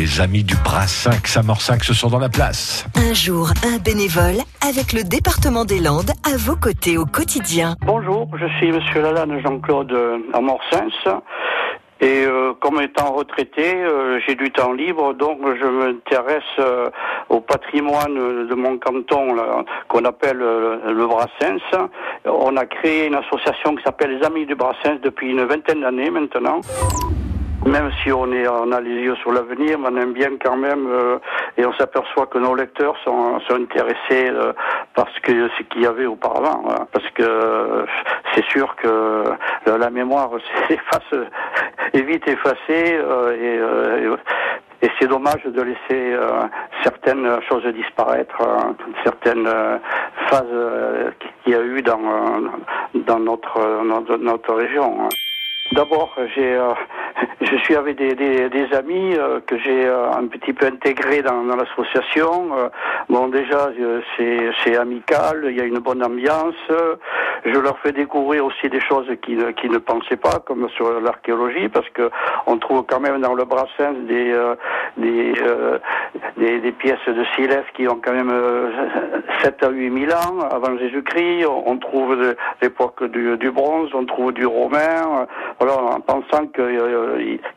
Les amis du Brassinc, Samorcinq se sont dans la place. Un jour, un bénévole avec le département des Landes à vos côtés au quotidien. Bonjour, je suis Monsieur Lalanne Jean-Claude Amorsens. Et euh, comme étant retraité, euh, j'ai du temps libre, donc je m'intéresse euh, au patrimoine de mon canton qu'on appelle le Brassens. On a créé une association qui s'appelle les Amis du Brassens depuis une vingtaine d'années maintenant même si on, est, on a les yeux sur l'avenir, on aime bien quand même, euh, et on s'aperçoit que nos lecteurs sont, sont intéressés euh, parce que ce qu'il y avait auparavant. Hein. parce que c'est sûr que la mémoire s'efface, est vite effacée, euh, et, et c'est dommage de laisser certaines choses disparaître, hein, certaines phases qu'il y a eu dans, dans notre, notre, notre région. Hein. D'abord, j'ai je suis avec des, des, des amis euh, que j'ai euh, un petit peu intégrés dans, dans l'association. Euh, bon, déjà, c'est amical, il y a une bonne ambiance. Je leur fais découvrir aussi des choses qu'ils ne pensaient pas, comme sur l'archéologie, parce que on trouve quand même dans le brassin des, des, des, pièces de Siles qui ont quand même 7 à 8 000 ans avant Jésus-Christ. On trouve l'époque du, du, bronze, on trouve du romain. Voilà, en pensant que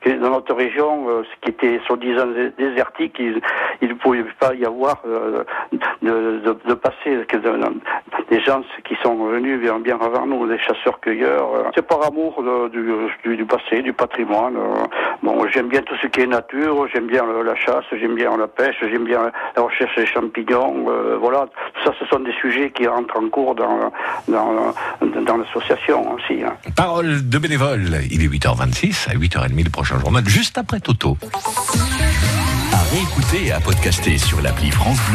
que dans notre région, euh, ce qui était soi-disant désertique, il ne pouvait pas y avoir euh, de, de, de que des gens qui sont venus bien, bien avant nous, des chasseurs-cueilleurs. Euh. C'est par amour du, du, passé, du patrimoine. Bon, j'aime bien tout ce qui est nature, j'aime bien la chasse, j'aime bien la pêche, j'aime bien la recherche des champignons. voilà, ça, ce sont des sujets qui rentrent en cours dans, dans, dans l'association aussi. Hein. Parole de bénévole, il est 8h26 à 8h30 le prochain journal, juste après Toto. À réécouter et à podcaster sur l'appli France Bleu.